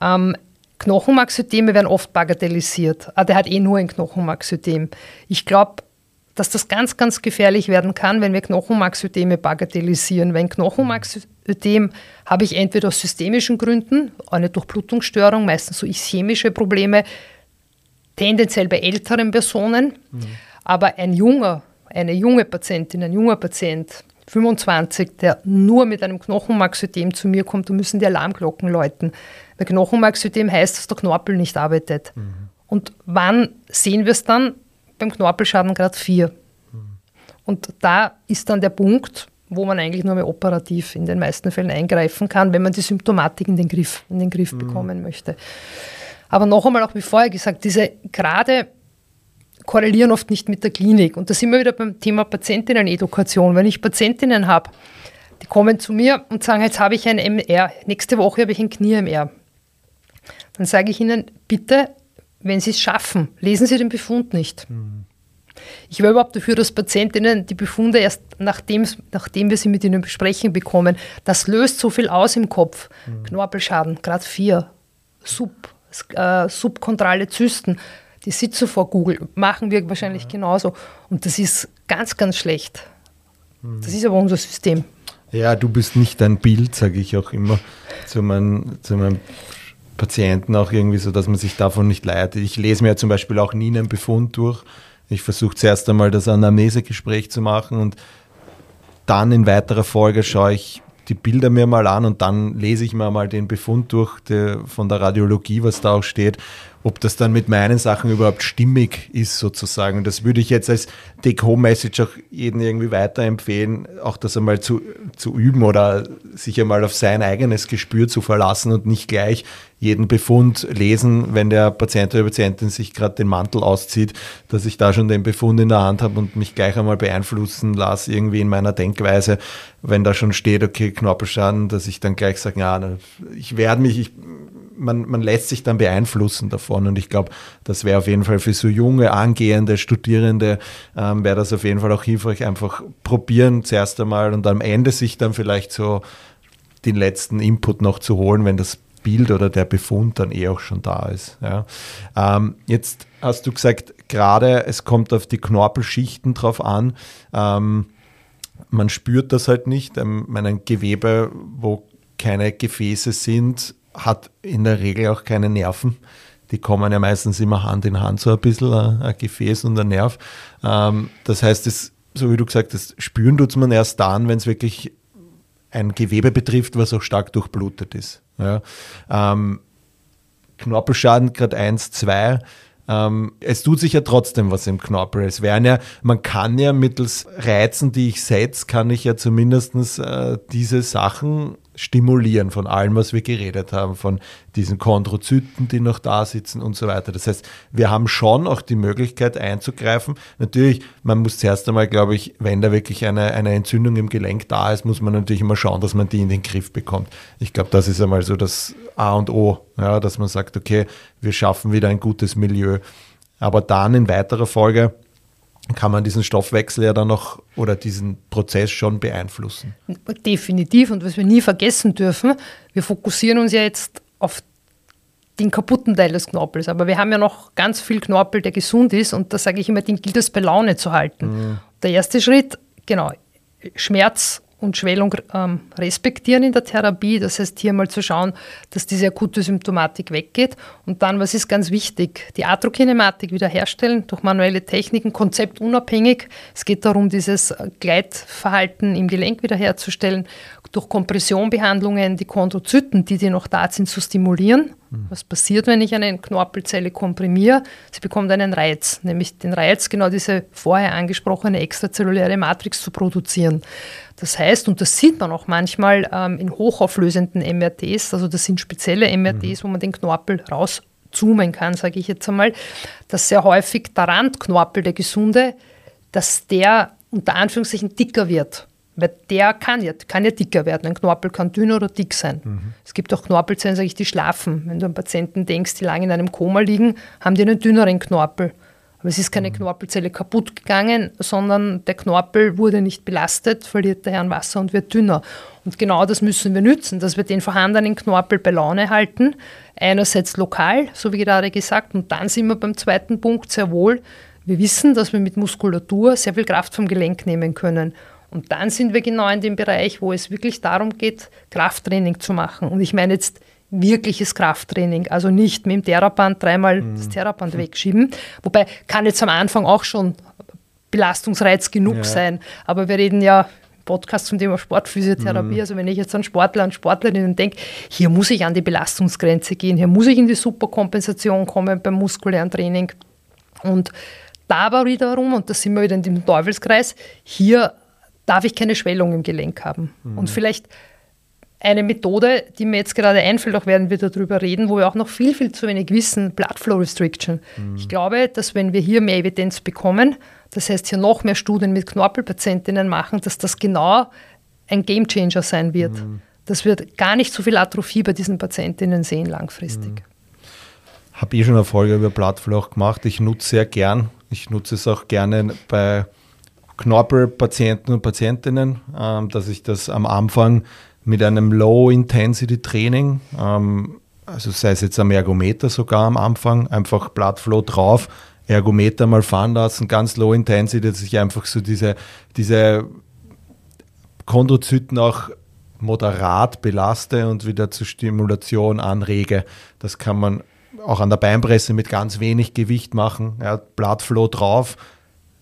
Ähm, Knochenmarksysteme werden oft bagatellisiert. Ah, der hat eh nur ein Knochenmarksystem. Ich glaube, dass das ganz, ganz gefährlich werden kann, wenn wir Knochenmarksysteme bagatellisieren. Weil ein Knochenmarksystem habe ich entweder aus systemischen Gründen, eine Durchblutungsstörung, meistens so ischämische Probleme, tendenziell bei älteren Personen, mhm. aber ein junger, eine junge Patientin, ein junger Patient, 25, der nur mit einem Knochenmarksystem zu mir kommt, da müssen die Alarmglocken läuten. Weil Knochenmarksystem heißt, dass der Knorpel nicht arbeitet. Mhm. Und wann sehen wir es dann? Beim Knorpelschaden Grad 4. Mhm. Und da ist dann der Punkt, wo man eigentlich nur mehr operativ in den meisten Fällen eingreifen kann, wenn man die Symptomatik in den Griff, in den Griff mhm. bekommen möchte. Aber noch einmal, auch wie vorher gesagt, diese Grade korrelieren oft nicht mit der Klinik. Und da sind wir wieder beim Thema Patientinnen-Edukation. Wenn ich Patientinnen habe, die kommen zu mir und sagen, jetzt habe ich ein MR, nächste Woche habe ich ein Knie-MR. Dann sage ich ihnen, bitte, wenn Sie es schaffen, lesen Sie den Befund nicht. Mhm. Ich wäre überhaupt dafür, dass Patientinnen die Befunde erst nachdem, nachdem wir sie mit ihnen besprechen bekommen, das löst so viel aus im Kopf. Mhm. Knorpelschaden, Grad 4, Sub, äh, subkontrale Zysten, die sitzen vor Google, machen wir wahrscheinlich ja. genauso. Und das ist ganz, ganz schlecht. Mhm. Das ist aber unser System. Ja, du bist nicht ein Bild, sage ich auch immer zu meinen, zu meinen Patienten auch irgendwie so, dass man sich davon nicht leidet. Ich lese mir ja zum Beispiel auch nie einen Befund durch. Ich versuche zuerst einmal das Anamnesegespräch zu machen und dann in weiterer Folge schaue ich die Bilder mir mal an und dann lese ich mir mal den Befund durch der, von der Radiologie, was da auch steht ob das dann mit meinen Sachen überhaupt stimmig ist sozusagen. Das würde ich jetzt als Take-Home-Message auch jedem irgendwie weiterempfehlen, auch das einmal zu, zu üben oder sich einmal auf sein eigenes Gespür zu verlassen und nicht gleich jeden Befund lesen, wenn der Patient oder Patientin sich gerade den Mantel auszieht, dass ich da schon den Befund in der Hand habe und mich gleich einmal beeinflussen lasse, irgendwie in meiner Denkweise, wenn da schon steht, okay, Knorpelschaden, dass ich dann gleich sage, ja, ich werde mich, ich man, man lässt sich dann beeinflussen davon. Und ich glaube, das wäre auf jeden Fall für so junge, angehende Studierende, ähm, wäre das auf jeden Fall auch hilfreich, einfach probieren zuerst einmal und am Ende sich dann vielleicht so den letzten Input noch zu holen, wenn das Bild oder der Befund dann eh auch schon da ist. Ja. Ähm, jetzt hast du gesagt, gerade es kommt auf die Knorpelschichten drauf an. Ähm, man spürt das halt nicht. Ähm, mein Gewebe, wo keine Gefäße sind, hat in der Regel auch keine Nerven. Die kommen ja meistens immer Hand in Hand, so ein bisschen ein, ein Gefäß und ein Nerv. Ähm, das heißt, das, so wie du gesagt hast, spüren tut man erst dann, wenn es wirklich ein Gewebe betrifft, was auch stark durchblutet ist. Ja. Ähm, Knorpelschaden Grad 1, 2. Ähm, es tut sich ja trotzdem was im Knorpel. Es werden ja, man kann ja mittels Reizen, die ich setze, kann ich ja zumindest äh, diese Sachen stimulieren von allem, was wir geredet haben, von diesen Chondrozyten, die noch da sitzen und so weiter. Das heißt, wir haben schon auch die Möglichkeit einzugreifen. Natürlich, man muss zuerst einmal, glaube ich, wenn da wirklich eine, eine Entzündung im Gelenk da ist, muss man natürlich immer schauen, dass man die in den Griff bekommt. Ich glaube, das ist einmal so das A und O, ja, dass man sagt, okay, wir schaffen wieder ein gutes Milieu. Aber dann in weiterer Folge kann man diesen Stoffwechsel ja dann noch oder diesen Prozess schon beeinflussen. Definitiv. Und was wir nie vergessen dürfen, wir fokussieren uns ja jetzt auf den kaputten Teil des Knorpels. Aber wir haben ja noch ganz viel Knorpel, der gesund ist. Und da sage ich immer, den gilt es bei Laune zu halten. Mhm. Der erste Schritt, genau, Schmerz und Schwellung ähm, respektieren in der Therapie. Das heißt, hier mal zu schauen, dass diese akute Symptomatik weggeht. Und dann, was ist ganz wichtig, die Atrokinematik wiederherstellen durch manuelle Techniken, konzeptunabhängig. Es geht darum, dieses Gleitverhalten im Gelenk wiederherzustellen, durch Kompressionbehandlungen die Chondrozyten, die, die noch da sind, zu stimulieren. Mhm. Was passiert, wenn ich eine Knorpelzelle komprimiere? Sie bekommt einen Reiz, nämlich den Reiz, genau diese vorher angesprochene extrazelluläre Matrix zu produzieren. Das heißt, und das sieht man auch manchmal ähm, in hochauflösenden MRTs, also das sind spezielle MRTs, mhm. wo man den Knorpel rauszoomen kann, sage ich jetzt einmal, dass sehr häufig der Randknorpel, der gesunde, dass der unter Anführungszeichen dicker wird. Weil der kann ja, kann ja dicker werden. Ein Knorpel kann dünn oder dick sein. Mhm. Es gibt auch Knorpelzellen, sage ich, die schlafen. Wenn du an Patienten denkst, die lange in einem Koma liegen, haben die einen dünneren Knorpel. Aber es ist keine mhm. Knorpelzelle kaputt gegangen, sondern der Knorpel wurde nicht belastet, verliert daher an Wasser und wird dünner. Und genau das müssen wir nützen, dass wir den vorhandenen Knorpel bei Laune halten. Einerseits lokal, so wie gerade gesagt, und dann sind wir beim zweiten Punkt sehr wohl. Wir wissen, dass wir mit Muskulatur sehr viel Kraft vom Gelenk nehmen können. Und dann sind wir genau in dem Bereich, wo es wirklich darum geht, Krafttraining zu machen. Und ich meine jetzt wirkliches Krafttraining, also nicht mit dem Theraband dreimal mhm. das Theraband wegschieben. Wobei kann jetzt am Anfang auch schon Belastungsreiz genug ja. sein. Aber wir reden ja im Podcast zum Thema Sportphysiotherapie. Mhm. Also wenn ich jetzt an Sportler und Sportlerinnen denke, hier muss ich an die Belastungsgrenze gehen, hier muss ich in die Superkompensation kommen beim muskulären Training. Und da aber wiederum, und da sind wir wieder in dem Teufelskreis, hier darf ich keine Schwellung im Gelenk haben. Mhm. Und vielleicht eine Methode, die mir jetzt gerade einfällt, auch werden wir darüber reden, wo wir auch noch viel, viel zu wenig wissen, Blood Flow Restriction. Mhm. Ich glaube, dass wenn wir hier mehr Evidenz bekommen, das heißt hier noch mehr Studien mit Knorpelpatientinnen machen, dass das genau ein Gamechanger sein wird. Mhm. Das wird gar nicht so viel Atrophie bei diesen Patientinnen sehen langfristig. Mhm. Habe ich schon eine Folge über Blood Flow gemacht. Ich nutze sehr gern Ich nutze es auch gerne bei Knorpelpatienten und Patientinnen, ähm, dass ich das am Anfang mit einem Low-Intensity-Training, ähm, also sei es jetzt am Ergometer sogar am Anfang, einfach Bloodflow drauf, Ergometer mal fahren lassen, ganz Low Intensity, dass ich einfach so diese, diese Chondrozyten auch moderat belaste und wieder zur Stimulation anrege. Das kann man auch an der Beinpresse mit ganz wenig Gewicht machen. Ja, Bloodflow drauf,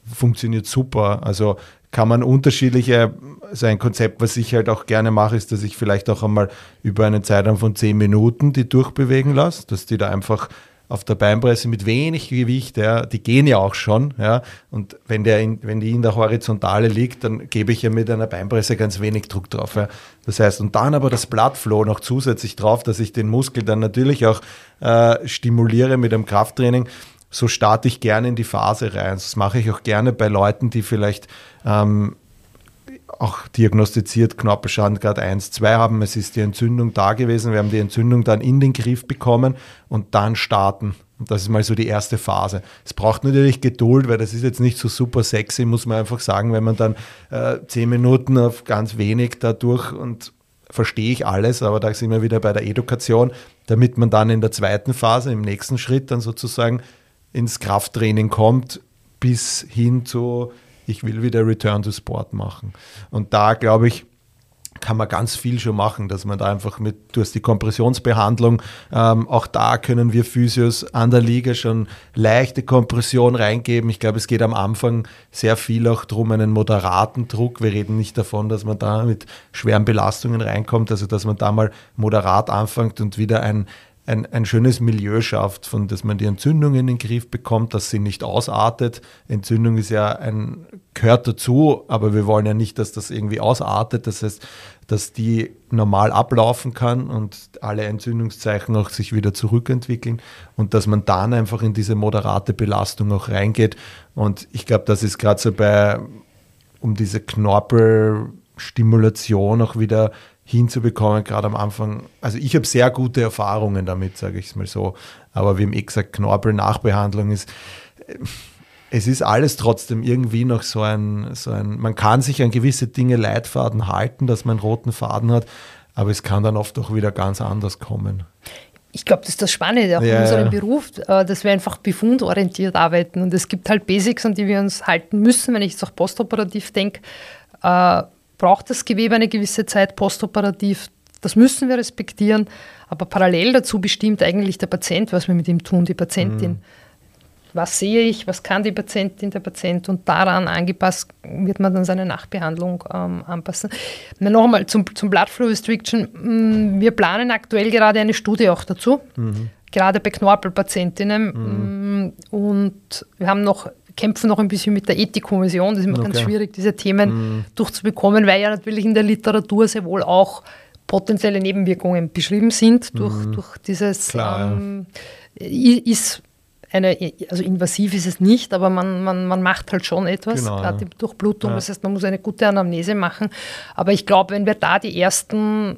funktioniert super. Also kann man unterschiedliche, so ein Konzept, was ich halt auch gerne mache, ist, dass ich vielleicht auch einmal über einen Zeitraum von zehn Minuten die durchbewegen lasse, dass die da einfach auf der Beinpresse mit wenig Gewicht, ja, die gehen ja auch schon, ja, und wenn, der in, wenn die in der Horizontale liegt, dann gebe ich ja mit einer Beinpresse ganz wenig Druck drauf. Ja. Das heißt, und dann aber das Bloodflow noch zusätzlich drauf, dass ich den Muskel dann natürlich auch äh, stimuliere mit einem Krafttraining, so starte ich gerne in die Phase rein. Das mache ich auch gerne bei Leuten, die vielleicht ähm, auch diagnostiziert Knorpelschadengrad 1, 2 haben. Es ist die Entzündung da gewesen. Wir haben die Entzündung dann in den Griff bekommen und dann starten. Und das ist mal so die erste Phase. Es braucht natürlich Geduld, weil das ist jetzt nicht so super sexy, muss man einfach sagen, wenn man dann äh, zehn Minuten auf ganz wenig dadurch und verstehe ich alles, aber da sind wir wieder bei der Education, damit man dann in der zweiten Phase, im nächsten Schritt dann sozusagen ins Krafttraining kommt, bis hin zu ich will wieder Return to Sport machen. Und da glaube ich, kann man ganz viel schon machen, dass man da einfach mit, du hast die Kompressionsbehandlung, ähm, auch da können wir Physios an der Liga schon leichte Kompression reingeben. Ich glaube, es geht am Anfang sehr viel auch darum, einen moderaten Druck. Wir reden nicht davon, dass man da mit schweren Belastungen reinkommt, also dass man da mal moderat anfängt und wieder ein, ein, ein schönes Milieu schafft, von dass man die Entzündung in den Griff bekommt, dass sie nicht ausartet. Entzündung ist ja ein, gehört dazu, aber wir wollen ja nicht, dass das irgendwie ausartet. Das heißt, dass die normal ablaufen kann und alle Entzündungszeichen auch sich wieder zurückentwickeln und dass man dann einfach in diese moderate Belastung auch reingeht. Und ich glaube, das ist gerade so bei, um diese Knorpelstimulation auch wieder hinzubekommen, gerade am Anfang. Also ich habe sehr gute Erfahrungen damit, sage ich es mal so. Aber wie im eh gesagt, Knorpel-Nachbehandlung ist, äh, es ist alles trotzdem irgendwie noch so ein, so ein, man kann sich an gewisse Dinge Leitfaden halten, dass man einen roten Faden hat, aber es kann dann oft auch wieder ganz anders kommen. Ich glaube, das ist das Spannende auch ja, in unserem ja. Beruf, äh, dass wir einfach befundorientiert arbeiten. Und es gibt halt Basics, an die wir uns halten müssen. Wenn ich jetzt auch postoperativ denke, äh, braucht das Gewebe eine gewisse Zeit postoperativ. Das müssen wir respektieren. Aber parallel dazu bestimmt eigentlich der Patient, was wir mit ihm tun, die Patientin. Mhm. Was sehe ich, was kann die Patientin, der Patient und daran angepasst wird man dann seine Nachbehandlung ähm, anpassen. Noch einmal zum, zum Blood Flow Restriction. Mm, wir planen aktuell gerade eine Studie auch dazu, mhm. gerade bei Knorpelpatientinnen. Mhm. Mm, und wir haben noch kämpfen noch ein bisschen mit der Ethikkommission. Das ist immer okay. ganz schwierig, diese Themen mhm. durchzubekommen, weil ja natürlich in der Literatur sehr wohl auch potenzielle Nebenwirkungen beschrieben sind durch, mhm. durch dieses Klar, ähm, ist eine, also invasiv ist es nicht, aber man, man, man macht halt schon etwas, genau, gerade ja. die Durchblutung. Ja. Das heißt, man muss eine gute Anamnese machen. Aber ich glaube, wenn wir da die ersten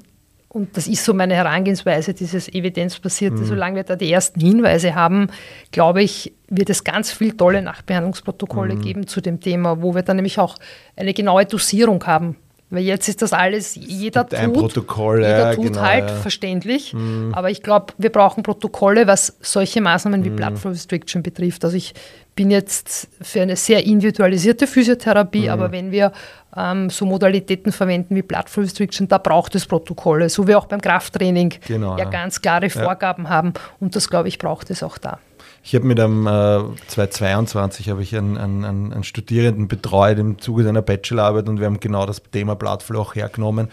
und das ist so meine Herangehensweise, dieses evidenzbasierte, mhm. solange wir da die ersten Hinweise haben, glaube ich, wird es ganz viele tolle Nachbehandlungsprotokolle mhm. geben zu dem Thema, wo wir dann nämlich auch eine genaue Dosierung haben. Weil jetzt ist das alles, jeder tut, ein Protokoll, jeder tut genau, halt ja. verständlich. Mhm. Aber ich glaube, wir brauchen Protokolle, was solche Maßnahmen wie mhm. Blood Flow Restriction betrifft. Also ich bin jetzt für eine sehr individualisierte Physiotherapie, mhm. aber wenn wir ähm, so Modalitäten verwenden wie Blood Flow Restriction, da braucht es Protokolle, so wie auch beim Krafttraining genau, ja, ja, ganz klare Vorgaben ja. haben und das, glaube ich, braucht es auch da. Ich habe mit einem äh, 2022 habe ich einen, einen, einen, Studierenden betreut im Zuge seiner Bachelorarbeit und wir haben genau das Thema Bloodflow auch hergenommen,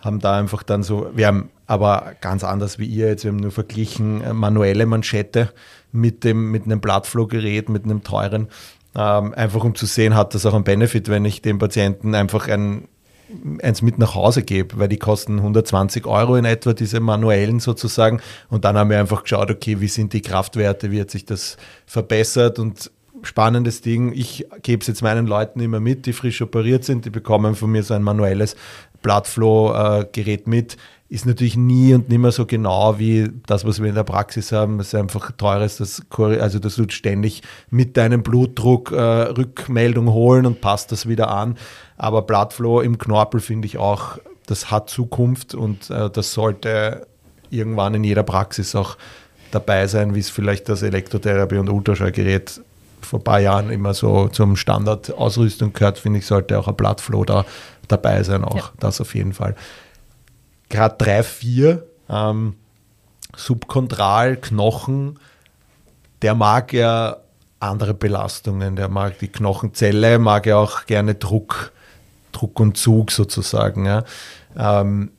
haben da einfach dann so, wir haben aber ganz anders wie ihr jetzt, wir haben nur verglichen äh, manuelle Manschette mit dem mit einem Bloodflow-Gerät, mit einem teuren ähm, einfach um zu sehen, hat das auch einen Benefit, wenn ich dem Patienten einfach ein, eins mit nach Hause gebe, weil die kosten 120 Euro in etwa, diese manuellen sozusagen. Und dann haben wir einfach geschaut, okay, wie sind die Kraftwerte, wie hat sich das verbessert und spannendes Ding. Ich gebe es jetzt meinen Leuten immer mit, die frisch operiert sind, die bekommen von mir so ein manuelles Bloodflow-Gerät mit ist natürlich nie und nimmer so genau wie das, was wir in der Praxis haben. Es ist einfach teures, das, also dass du ständig mit deinem Blutdruck äh, Rückmeldung holen und passt das wieder an. Aber Bloodflow im Knorpel finde ich auch, das hat Zukunft und äh, das sollte irgendwann in jeder Praxis auch dabei sein, wie es vielleicht das Elektrotherapie und Ultraschallgerät vor ein paar Jahren immer so zum Standardausrüstung gehört, finde ich, sollte auch ein Bloodflow da dabei sein, auch ja. das auf jeden Fall gerade 3, 4 ähm, subkontral, Knochen, der mag ja andere Belastungen, der mag die Knochenzelle, mag ja auch gerne Druck, Druck und Zug sozusagen. Ja. Ähm,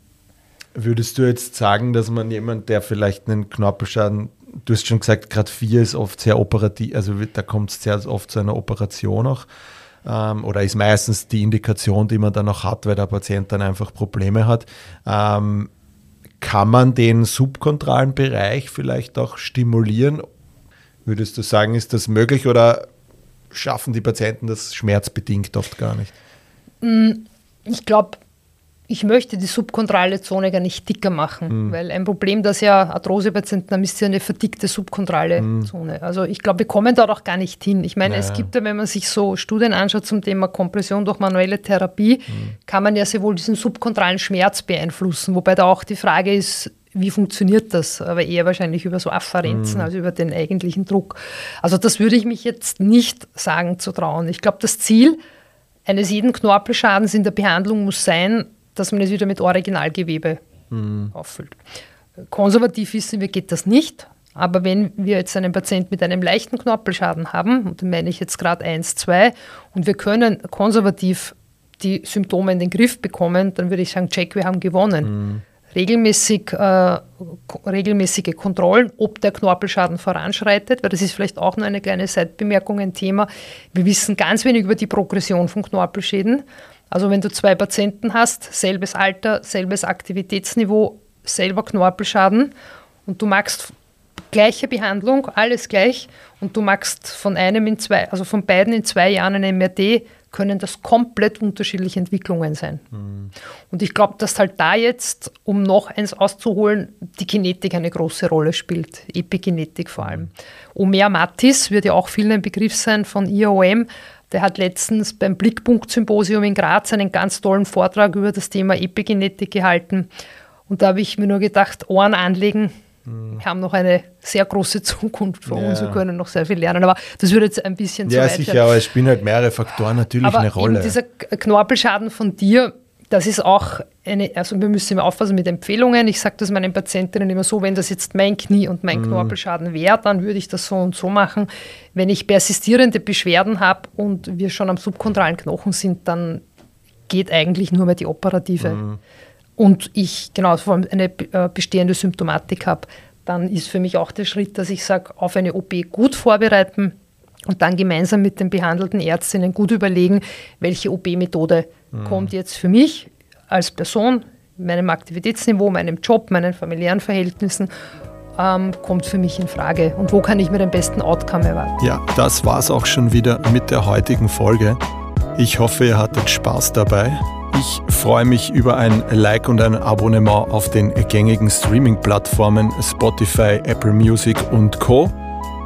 würdest du jetzt sagen, dass man jemand, der vielleicht einen Knorpelschaden, du hast schon gesagt, gerade 4 ist oft sehr operativ, also da kommt es sehr oft zu einer Operation auch, ähm, oder ist meistens die Indikation, die man dann auch hat, weil der Patient dann einfach Probleme hat. Ähm, kann man den subkontralen Bereich vielleicht auch stimulieren? Würdest du sagen, ist das möglich oder schaffen die Patienten das schmerzbedingt oft gar nicht? Mm, ich glaube, ich möchte die subkontrale Zone gar nicht dicker machen, mhm. weil ein Problem, das ja Arthrosepatienten haben, ist ja eine verdickte subkontrale mhm. Zone. Also ich glaube, wir kommen dort auch gar nicht hin. Ich meine, naja. es gibt ja, wenn man sich so Studien anschaut zum Thema Kompression durch manuelle Therapie, mhm. kann man ja sehr wohl diesen subkontralen Schmerz beeinflussen, wobei da auch die Frage ist, wie funktioniert das? Aber eher wahrscheinlich über so Afferenzen mhm. als über den eigentlichen Druck. Also das würde ich mich jetzt nicht sagen zu trauen. Ich glaube, das Ziel eines jeden Knorpelschadens in der Behandlung muss sein, dass man es wieder mit Originalgewebe mhm. auffüllt. Konservativ wissen wir, geht das nicht. Aber wenn wir jetzt einen Patienten mit einem leichten Knorpelschaden haben, und dann meine ich jetzt gerade 1, 2, und wir können konservativ die Symptome in den Griff bekommen, dann würde ich sagen, check, wir haben gewonnen. Mhm. Regelmäßig, äh, regelmäßige Kontrollen, ob der Knorpelschaden voranschreitet, weil das ist vielleicht auch nur eine kleine Seitbemerkung, ein Thema. Wir wissen ganz wenig über die Progression von Knorpelschäden. Also wenn du zwei Patienten hast, selbes Alter, selbes Aktivitätsniveau, selber Knorpelschaden und du magst gleiche Behandlung, alles gleich und du magst von einem in zwei, also von beiden in zwei Jahren eine MRT, können das komplett unterschiedliche Entwicklungen sein. Mhm. Und ich glaube, dass halt da jetzt, um noch eins auszuholen, die Genetik eine große Rolle spielt, Epigenetik vor allem. Omer Mattis wird ja auch vielen ein Begriff sein von IOM, der hat letztens beim Blickpunkt-Symposium in Graz einen ganz tollen Vortrag über das Thema Epigenetik gehalten. Und da habe ich mir nur gedacht, Ohren anlegen. Wir haben noch eine sehr große Zukunft vor ja. uns und können noch sehr viel lernen. Aber das würde jetzt ein bisschen ja, zu weit Ja, sicher, aber es spielen halt mehrere Faktoren natürlich aber eine Rolle. Dieser Knorpelschaden von dir, das ist auch eine, also wir müssen immer aufpassen mit Empfehlungen. Ich sage das meinen Patientinnen immer so, wenn das jetzt mein Knie und mein mhm. Knorpelschaden wäre, dann würde ich das so und so machen. Wenn ich persistierende Beschwerden habe und wir schon am subkontralen Knochen sind, dann geht eigentlich nur mehr die operative. Mhm. Und ich genau vor allem eine äh, bestehende Symptomatik habe, dann ist für mich auch der Schritt, dass ich sage, auf eine OP gut vorbereiten und dann gemeinsam mit den behandelten Ärztinnen gut überlegen, welche OP-Methode mhm. kommt jetzt für mich als Person, meinem Aktivitätsniveau, meinem Job, meinen familiären Verhältnissen ähm, kommt für mich in Frage und wo kann ich mir den besten Outcome erwarten. Ja, das war es auch schon wieder mit der heutigen Folge. Ich hoffe, ihr hattet Spaß dabei. Ich freue mich über ein Like und ein Abonnement auf den gängigen Streaming-Plattformen Spotify, Apple Music und Co.